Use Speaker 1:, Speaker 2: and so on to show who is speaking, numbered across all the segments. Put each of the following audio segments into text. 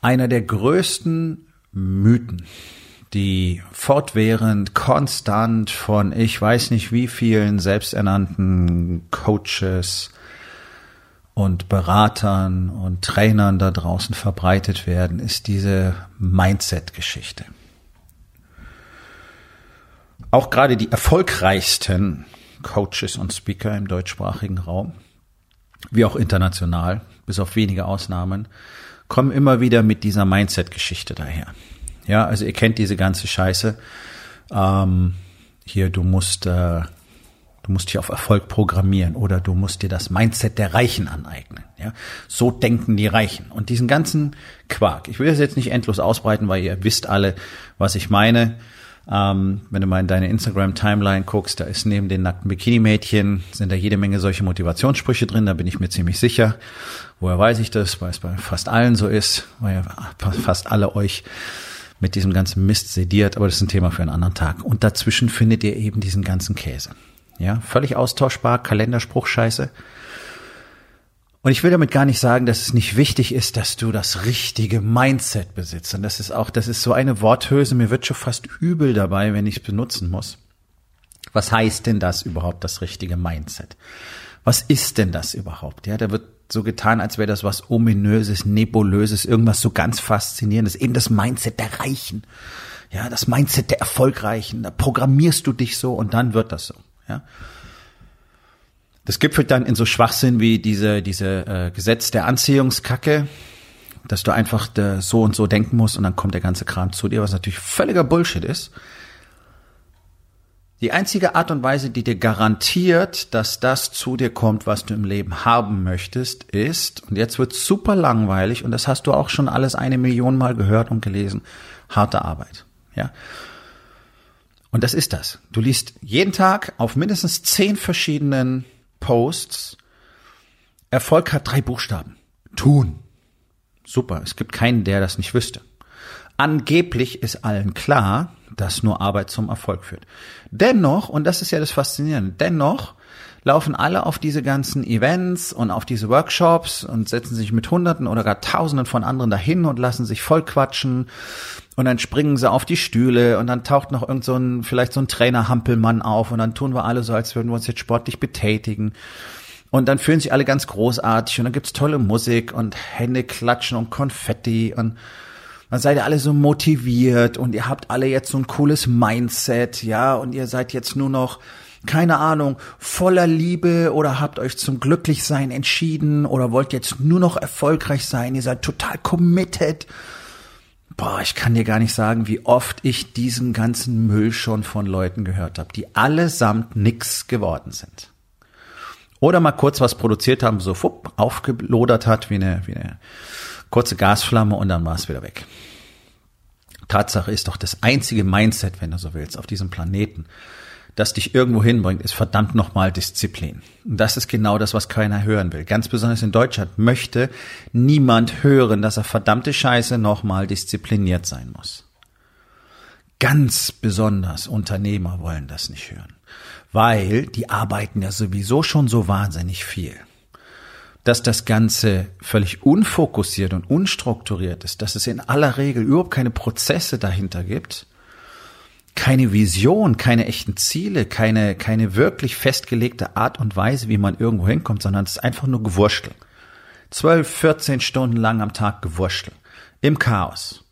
Speaker 1: Einer der größten Mythen, die fortwährend, konstant von ich weiß nicht wie vielen selbsternannten Coaches und Beratern und Trainern da draußen verbreitet werden, ist diese Mindset-Geschichte. Auch gerade die erfolgreichsten Coaches und Speaker im deutschsprachigen Raum, wie auch international, bis auf wenige Ausnahmen, kommen immer wieder mit dieser Mindset-Geschichte daher. Ja, also ihr kennt diese ganze Scheiße. Ähm, hier, du musst, äh, du musst dich auf Erfolg programmieren oder du musst dir das Mindset der Reichen aneignen. Ja, so denken die Reichen. Und diesen ganzen Quark. Ich will das jetzt nicht endlos ausbreiten, weil ihr wisst alle, was ich meine. Ähm, wenn du mal in deine Instagram-Timeline guckst, da ist neben den nackten Bikini-Mädchen, sind da jede Menge solche Motivationssprüche drin, da bin ich mir ziemlich sicher. Woher weiß ich das? Weil es bei fast allen so ist, weil ja fast alle euch mit diesem ganzen Mist sediert, aber das ist ein Thema für einen anderen Tag. Und dazwischen findet ihr eben diesen ganzen Käse. Ja, völlig austauschbar, Kalenderspruch scheiße. Und ich will damit gar nicht sagen, dass es nicht wichtig ist, dass du das richtige Mindset besitzt. Und das ist auch, das ist so eine Worthülse, mir wird schon fast übel dabei, wenn ich es benutzen muss. Was heißt denn das überhaupt, das richtige Mindset? Was ist denn das überhaupt? Ja, da wird so getan, als wäre das was ominöses, nebulöses, irgendwas so ganz faszinierendes. Eben das Mindset der Reichen. Ja, das Mindset der Erfolgreichen. Da programmierst du dich so und dann wird das so. Ja. Das gipfelt dann in so Schwachsinn wie diese, diese äh, Gesetz der Anziehungskacke, dass du einfach de, so und so denken musst und dann kommt der ganze Kram zu dir, was natürlich völliger Bullshit ist. Die einzige Art und Weise, die dir garantiert, dass das zu dir kommt, was du im Leben haben möchtest, ist, und jetzt wird super langweilig, und das hast du auch schon alles eine Million Mal gehört und gelesen, harte Arbeit. Ja. Und das ist das. Du liest jeden Tag auf mindestens zehn verschiedenen Posts, Erfolg hat drei Buchstaben. Tun. Super, es gibt keinen, der das nicht wüsste. Angeblich ist allen klar, dass nur Arbeit zum Erfolg führt. Dennoch, und das ist ja das Faszinierende, dennoch laufen alle auf diese ganzen Events und auf diese Workshops und setzen sich mit Hunderten oder gar Tausenden von anderen dahin und lassen sich voll quatschen und dann springen sie auf die Stühle und dann taucht noch irgend so ein, vielleicht so ein Trainer-Hampelmann auf und dann tun wir alle so, als würden wir uns jetzt sportlich betätigen. Und dann fühlen sich alle ganz großartig und dann gibt's tolle Musik und Hände klatschen und Konfetti und dann seid ihr alle so motiviert und ihr habt alle jetzt so ein cooles Mindset, ja, und ihr seid jetzt nur noch, keine Ahnung, voller Liebe oder habt euch zum Glücklichsein entschieden oder wollt jetzt nur noch erfolgreich sein, ihr seid total committed Boah, ich kann dir gar nicht sagen, wie oft ich diesen ganzen Müll schon von Leuten gehört habe, die allesamt nix geworden sind. Oder mal kurz was produziert haben, so fupp, aufgelodert hat wie eine, wie eine kurze Gasflamme und dann war es wieder weg. Tatsache ist doch das einzige Mindset, wenn du so willst, auf diesem Planeten, das dich irgendwo hinbringt, ist verdammt nochmal Disziplin. Und das ist genau das, was keiner hören will. Ganz besonders in Deutschland möchte niemand hören, dass er verdammte Scheiße nochmal diszipliniert sein muss. Ganz besonders Unternehmer wollen das nicht hören, weil die arbeiten ja sowieso schon so wahnsinnig viel. Dass das Ganze völlig unfokussiert und unstrukturiert ist, dass es in aller Regel überhaupt keine Prozesse dahinter gibt, keine Vision, keine echten Ziele, keine, keine wirklich festgelegte Art und Weise, wie man irgendwo hinkommt, sondern es ist einfach nur Gewurschtel. Zwölf, 14 Stunden lang am Tag Gewurschtel. Im Chaos.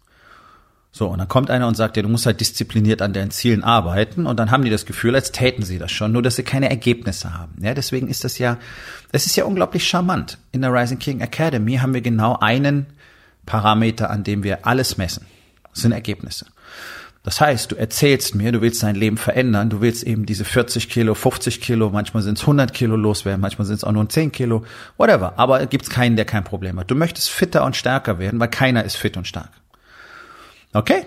Speaker 1: So, und dann kommt einer und sagt, ja, du musst halt diszipliniert an deinen Zielen arbeiten und dann haben die das Gefühl, als täten sie das schon, nur dass sie keine Ergebnisse haben. Ja, deswegen ist das ja, es ist ja unglaublich charmant. In der Rising King Academy haben wir genau einen Parameter, an dem wir alles messen. Das sind Ergebnisse. Das heißt, du erzählst mir, du willst dein Leben verändern, du willst eben diese 40 Kilo, 50 Kilo, manchmal sind es 100 Kilo loswerden, manchmal sind es auch nur 10 Kilo, whatever. Aber gibt es keinen, der kein Problem hat. Du möchtest fitter und stärker werden, weil keiner ist fit und stark. Okay?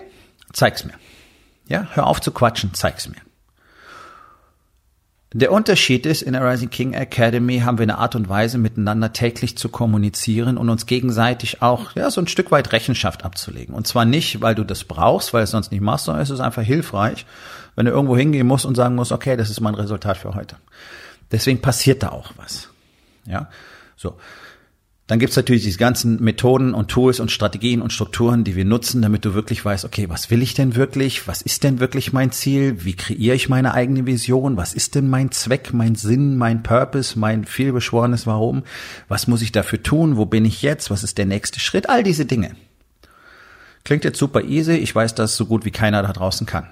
Speaker 1: Zeig's mir. Ja, hör auf zu quatschen, zeig's mir. Der Unterschied ist, in der Rising King Academy haben wir eine Art und Weise, miteinander täglich zu kommunizieren und uns gegenseitig auch ja, so ein Stück weit Rechenschaft abzulegen. Und zwar nicht, weil du das brauchst, weil du es sonst nicht machst, sondern es ist einfach hilfreich, wenn du irgendwo hingehen musst und sagen musst, okay, das ist mein Resultat für heute. Deswegen passiert da auch was. Ja, so. Dann gibt's natürlich diese ganzen Methoden und Tools und Strategien und Strukturen, die wir nutzen, damit du wirklich weißt, okay, was will ich denn wirklich? Was ist denn wirklich mein Ziel? Wie kreiere ich meine eigene Vision? Was ist denn mein Zweck, mein Sinn, mein Purpose, mein vielbeschworenes Warum? Was muss ich dafür tun? Wo bin ich jetzt? Was ist der nächste Schritt? All diese Dinge. Klingt jetzt super easy. Ich weiß das so gut wie keiner da draußen kann.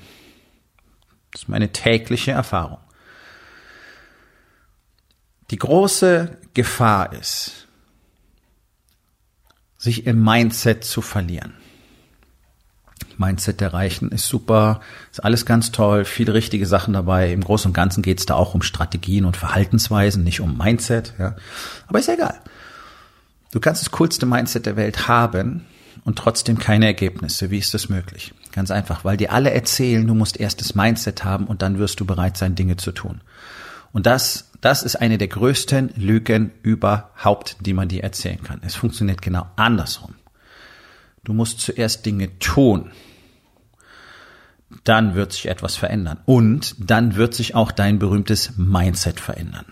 Speaker 1: Das ist meine tägliche Erfahrung. Die große Gefahr ist, sich im Mindset zu verlieren. Mindset erreichen ist super, ist alles ganz toll, viele richtige Sachen dabei. Im Großen und Ganzen geht es da auch um Strategien und Verhaltensweisen, nicht um Mindset. Ja. Aber ist ja egal. Du kannst das coolste Mindset der Welt haben und trotzdem keine Ergebnisse. Wie ist das möglich? Ganz einfach, weil dir alle erzählen, du musst erst das Mindset haben und dann wirst du bereit sein, Dinge zu tun. Und das, das ist eine der größten Lügen überhaupt, die man dir erzählen kann. Es funktioniert genau andersrum. Du musst zuerst Dinge tun. Dann wird sich etwas verändern. Und dann wird sich auch dein berühmtes Mindset verändern.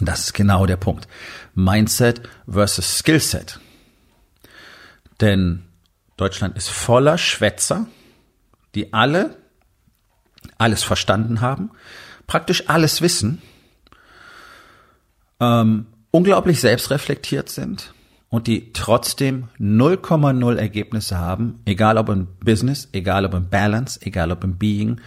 Speaker 1: Das ist genau der Punkt. Mindset versus Skillset. Denn Deutschland ist voller Schwätzer, die alle alles verstanden haben, praktisch alles wissen, ähm, unglaublich selbstreflektiert sind und die trotzdem 0,0 Ergebnisse haben, egal ob im Business, egal ob im Balance, egal ob im Being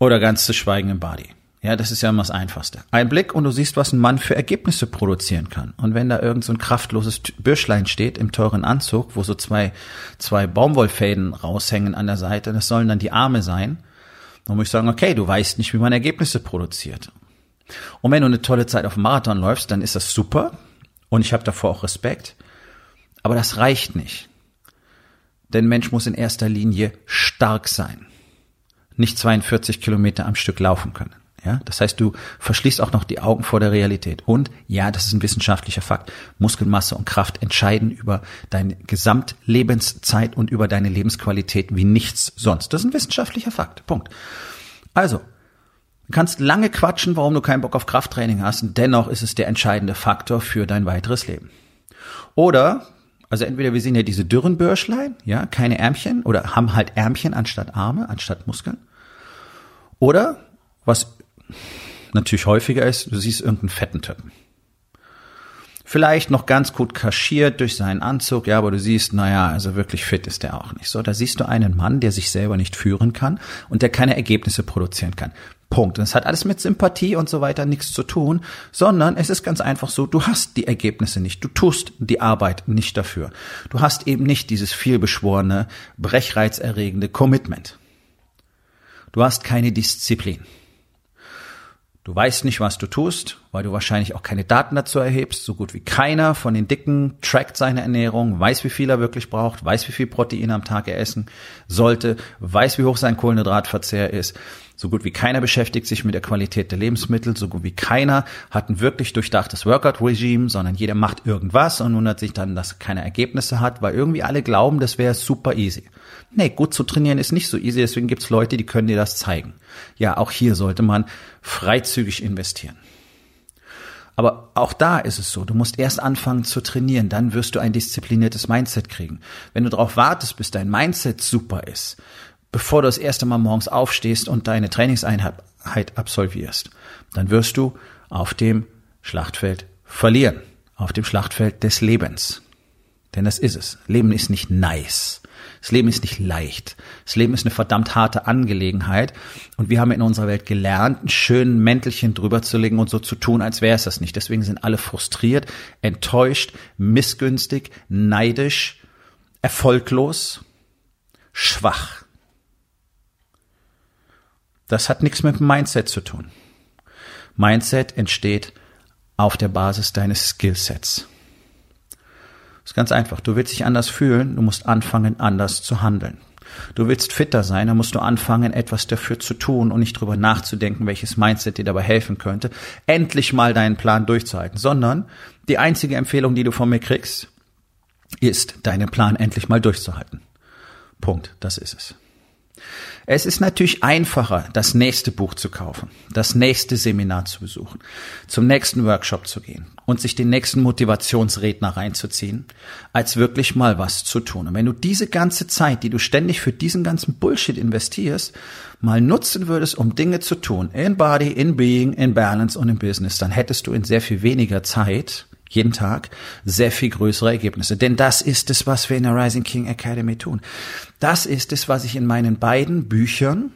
Speaker 1: oder ganz zu schweigen im Body. Ja, das ist ja immer das Einfachste. Ein Blick und du siehst, was ein Mann für Ergebnisse produzieren kann. Und wenn da irgend so ein kraftloses Bürschlein steht im teuren Anzug, wo so zwei, zwei Baumwollfäden raushängen an der Seite, das sollen dann die Arme sein, dann muss ich sagen, okay, du weißt nicht, wie man Ergebnisse produziert. Und wenn du eine tolle Zeit auf dem Marathon läufst, dann ist das super. Und ich habe davor auch Respekt. Aber das reicht nicht. Denn Mensch muss in erster Linie stark sein. Nicht 42 Kilometer am Stück laufen können. Ja, das heißt, du verschließt auch noch die Augen vor der Realität. Und ja, das ist ein wissenschaftlicher Fakt. Muskelmasse und Kraft entscheiden über deine Gesamtlebenszeit und über deine Lebensqualität wie nichts sonst. Das ist ein wissenschaftlicher Fakt. Punkt. Also, du kannst lange quatschen, warum du keinen Bock auf Krafttraining hast. Und dennoch ist es der entscheidende Faktor für dein weiteres Leben. Oder, also entweder wir sehen ja diese dürren Bürschlein, ja, keine Ärmchen oder haben halt Ärmchen anstatt Arme, anstatt Muskeln. Oder was natürlich häufiger ist, du siehst irgendeinen fetten Typen. Vielleicht noch ganz gut kaschiert durch seinen Anzug, ja, aber du siehst, naja, also wirklich fit ist der auch nicht. So, da siehst du einen Mann, der sich selber nicht führen kann und der keine Ergebnisse produzieren kann. Punkt. Und es hat alles mit Sympathie und so weiter nichts zu tun, sondern es ist ganz einfach so, du hast die Ergebnisse nicht, du tust die Arbeit nicht dafür. Du hast eben nicht dieses vielbeschworene, brechreizerregende Commitment. Du hast keine Disziplin. Du weißt nicht, was du tust, weil du wahrscheinlich auch keine Daten dazu erhebst. So gut wie keiner von den Dicken trackt seine Ernährung, weiß, wie viel er wirklich braucht, weiß, wie viel Protein am Tag er essen sollte, weiß, wie hoch sein Kohlenhydratverzehr ist. So gut wie keiner beschäftigt sich mit der Qualität der Lebensmittel. So gut wie keiner hat ein wirklich durchdachtes Workout-Regime, sondern jeder macht irgendwas und wundert sich dann, dass er keine Ergebnisse hat, weil irgendwie alle glauben, das wäre super easy. Nee, gut zu trainieren ist nicht so easy, deswegen gibt's Leute, die können dir das zeigen. Ja, auch hier sollte man freizügig investieren. Aber auch da ist es so, du musst erst anfangen zu trainieren, dann wirst du ein diszipliniertes Mindset kriegen. Wenn du darauf wartest, bis dein Mindset super ist, bevor du das erste Mal morgens aufstehst und deine Trainingseinheit absolvierst, dann wirst du auf dem Schlachtfeld verlieren, auf dem Schlachtfeld des Lebens. Denn das ist es. Leben ist nicht nice. Das Leben ist nicht leicht. Das Leben ist eine verdammt harte Angelegenheit. Und wir haben in unserer Welt gelernt, ein schönen Mäntelchen drüber zu legen und so zu tun, als wäre es das nicht. Deswegen sind alle frustriert, enttäuscht, missgünstig, neidisch, erfolglos, schwach. Das hat nichts mit Mindset zu tun. Mindset entsteht auf der Basis deines Skillsets. Ist ganz einfach. Du willst dich anders fühlen, du musst anfangen, anders zu handeln. Du willst fitter sein, dann musst du anfangen, etwas dafür zu tun und nicht drüber nachzudenken, welches Mindset dir dabei helfen könnte, endlich mal deinen Plan durchzuhalten, sondern die einzige Empfehlung, die du von mir kriegst, ist, deinen Plan endlich mal durchzuhalten. Punkt, das ist es. Es ist natürlich einfacher, das nächste Buch zu kaufen, das nächste Seminar zu besuchen, zum nächsten Workshop zu gehen und sich den nächsten Motivationsredner reinzuziehen, als wirklich mal was zu tun. Und wenn du diese ganze Zeit, die du ständig für diesen ganzen Bullshit investierst, mal nutzen würdest, um Dinge zu tun, in Body, in Being, in Balance und in Business, dann hättest du in sehr viel weniger Zeit jeden Tag sehr viel größere Ergebnisse. Denn das ist es, was wir in der Rising King Academy tun. Das ist es, was ich in meinen beiden Büchern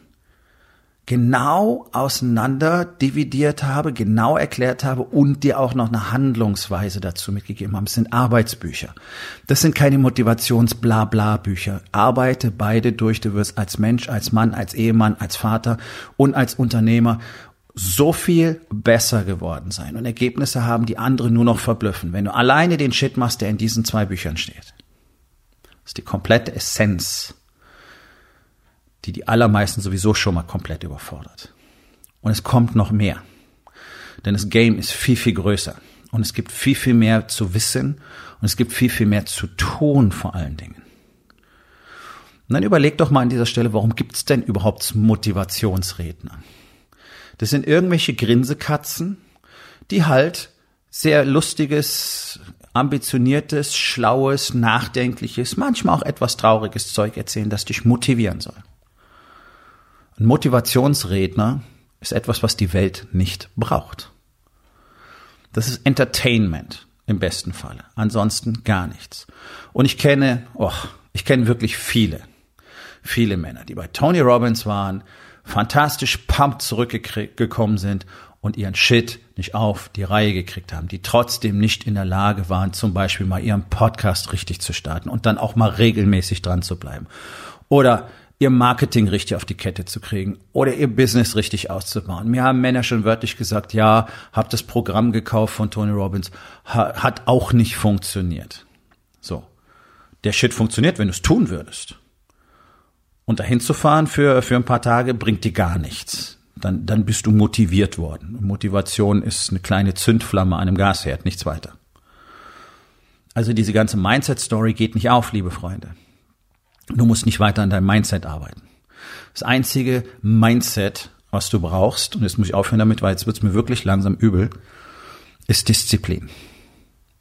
Speaker 1: genau auseinander dividiert habe, genau erklärt habe und dir auch noch eine Handlungsweise dazu mitgegeben habe. Es sind Arbeitsbücher. Das sind keine Motivations-Blabla-Bücher. Arbeite beide durch. Du wirst als Mensch, als Mann, als Ehemann, als Vater und als Unternehmer so viel besser geworden sein und Ergebnisse haben, die andere nur noch verblüffen, wenn du alleine den Shit machst, der in diesen zwei Büchern steht. Das ist die komplette Essenz, die die allermeisten sowieso schon mal komplett überfordert. Und es kommt noch mehr. Denn das Game ist viel, viel größer. Und es gibt viel, viel mehr zu wissen und es gibt viel, viel mehr zu tun vor allen Dingen. Und dann überleg doch mal an dieser Stelle, warum gibt es denn überhaupt Motivationsredner? Das sind irgendwelche Grinsekatzen, die halt sehr lustiges, ambitioniertes, schlaues, nachdenkliches, manchmal auch etwas trauriges Zeug erzählen, das dich motivieren soll. Ein Motivationsredner ist etwas, was die Welt nicht braucht. Das ist Entertainment im besten Falle. Ansonsten gar nichts. Und ich kenne, oh, ich kenne wirklich viele, viele Männer, die bei Tony Robbins waren, fantastisch pumped zurückgekommen sind und ihren Shit nicht auf die Reihe gekriegt haben, die trotzdem nicht in der Lage waren, zum Beispiel mal ihren Podcast richtig zu starten und dann auch mal regelmäßig dran zu bleiben. Oder ihr Marketing richtig auf die Kette zu kriegen oder ihr Business richtig auszubauen. Mir haben Männer schon wörtlich gesagt, ja, hab das Programm gekauft von Tony Robbins, hat auch nicht funktioniert. So. Der Shit funktioniert, wenn du es tun würdest. Und dahin zu fahren für, für ein paar Tage bringt dir gar nichts. Dann, dann bist du motiviert worden. Motivation ist eine kleine Zündflamme an einem Gasherd, nichts weiter. Also diese ganze Mindset-Story geht nicht auf, liebe Freunde. Du musst nicht weiter an deinem Mindset arbeiten. Das einzige Mindset, was du brauchst, und jetzt muss ich aufhören damit, weil jetzt wird's mir wirklich langsam übel, ist Disziplin.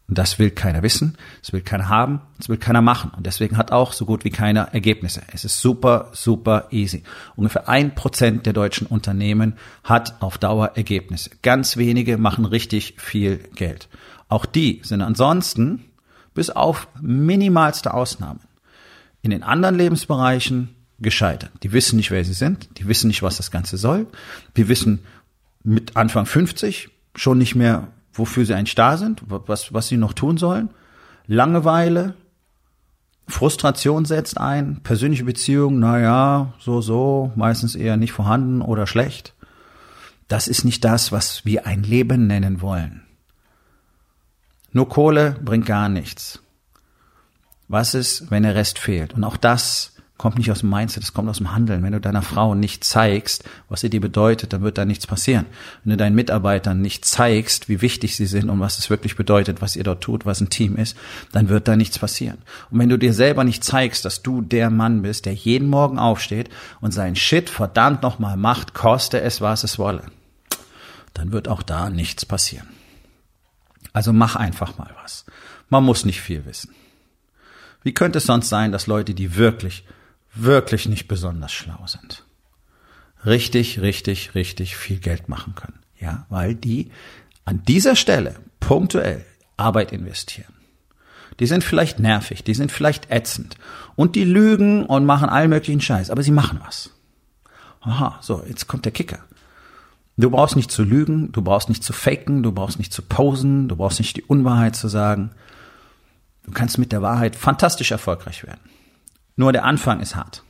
Speaker 1: Und das will keiner wissen, das will keiner haben, das will keiner machen. Und deswegen hat auch so gut wie keiner Ergebnisse. Es ist super, super easy. Ungefähr ein Prozent der deutschen Unternehmen hat auf Dauer Ergebnisse. Ganz wenige machen richtig viel Geld. Auch die sind ansonsten, bis auf minimalste Ausnahmen, in den anderen Lebensbereichen gescheitert. Die wissen nicht, wer sie sind, die wissen nicht, was das Ganze soll. Die wissen mit Anfang 50 schon nicht mehr, wofür sie eigentlich da sind, was, was sie noch tun sollen. Langeweile, Frustration setzt ein, persönliche Beziehungen, naja, so, so, meistens eher nicht vorhanden oder schlecht. Das ist nicht das, was wir ein Leben nennen wollen. Nur Kohle bringt gar nichts. Was ist, wenn der Rest fehlt? Und auch das kommt nicht aus dem Mindset, das kommt aus dem Handeln. Wenn du deiner Frau nicht zeigst, was sie dir bedeutet, dann wird da nichts passieren. Wenn du deinen Mitarbeitern nicht zeigst, wie wichtig sie sind und was es wirklich bedeutet, was ihr dort tut, was ein Team ist, dann wird da nichts passieren. Und wenn du dir selber nicht zeigst, dass du der Mann bist, der jeden Morgen aufsteht und seinen Shit verdammt nochmal macht, koste es, was es wolle, dann wird auch da nichts passieren. Also mach einfach mal was. Man muss nicht viel wissen. Wie könnte es sonst sein, dass Leute, die wirklich, wirklich nicht besonders schlau sind, richtig, richtig, richtig viel Geld machen können? Ja, weil die an dieser Stelle punktuell Arbeit investieren. Die sind vielleicht nervig, die sind vielleicht ätzend und die lügen und machen allen möglichen Scheiß, aber sie machen was. Aha, so, jetzt kommt der Kicker. Du brauchst nicht zu lügen, du brauchst nicht zu faken, du brauchst nicht zu posen, du brauchst nicht die Unwahrheit zu sagen. Du kannst mit der Wahrheit fantastisch erfolgreich werden. Nur der Anfang ist hart.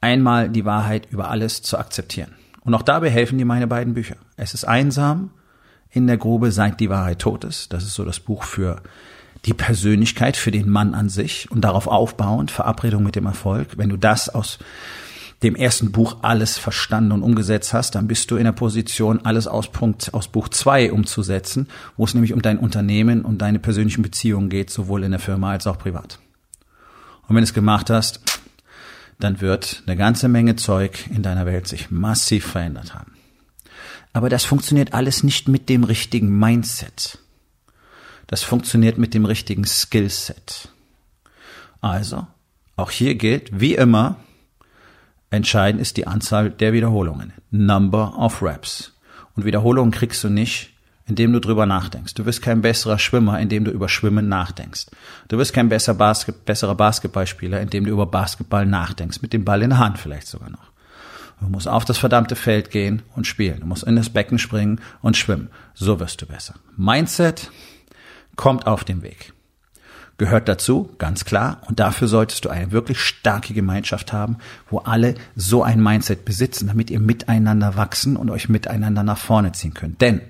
Speaker 1: einmal die Wahrheit über alles zu akzeptieren. Und auch dabei helfen dir meine beiden Bücher. Es ist einsam in der Grube, seit die Wahrheit tot ist. Das ist so das Buch für die Persönlichkeit, für den Mann an sich und darauf aufbauend, Verabredung mit dem Erfolg. Wenn du das aus dem ersten Buch alles verstanden und umgesetzt hast, dann bist du in der Position, alles aus Punkt, aus Buch zwei umzusetzen, wo es nämlich um dein Unternehmen und deine persönlichen Beziehungen geht, sowohl in der Firma als auch privat. Und wenn du es gemacht hast, dann wird eine ganze Menge Zeug in deiner Welt sich massiv verändert haben. Aber das funktioniert alles nicht mit dem richtigen Mindset. Das funktioniert mit dem richtigen Skillset. Also, auch hier gilt, wie immer, entscheidend ist die Anzahl der Wiederholungen. Number of Reps. Und Wiederholungen kriegst du nicht, indem du drüber nachdenkst. Du wirst kein besserer Schwimmer, indem du über Schwimmen nachdenkst. Du wirst kein besser Basket, besserer Basketballspieler, indem du über Basketball nachdenkst. Mit dem Ball in der Hand vielleicht sogar noch. Du musst auf das verdammte Feld gehen und spielen. Du musst in das Becken springen und schwimmen. So wirst du besser. Mindset kommt auf den Weg. Gehört dazu, ganz klar. Und dafür solltest du eine wirklich starke Gemeinschaft haben, wo alle so ein Mindset besitzen, damit ihr miteinander wachsen und euch miteinander nach vorne ziehen könnt. Denn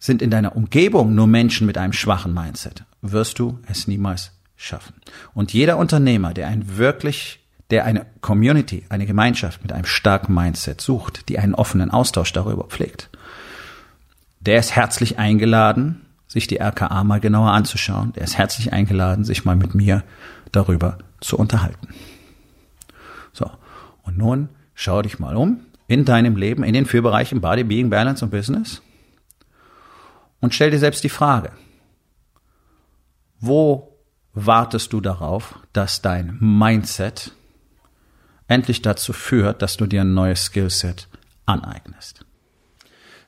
Speaker 1: sind in deiner Umgebung nur Menschen mit einem schwachen Mindset, wirst du es niemals schaffen. Und jeder Unternehmer, der ein wirklich der eine Community, eine Gemeinschaft mit einem starken Mindset sucht, die einen offenen Austausch darüber pflegt, der ist herzlich eingeladen, sich die RKA mal genauer anzuschauen. Der ist herzlich eingeladen, sich mal mit mir darüber zu unterhalten. So. Und nun schau dich mal um in deinem Leben, in den vier Bereichen Body, Being, Balance und Business und stell dir selbst die Frage, wo wartest du darauf, dass dein Mindset endlich dazu führt, dass du dir ein neues Skillset aneignest?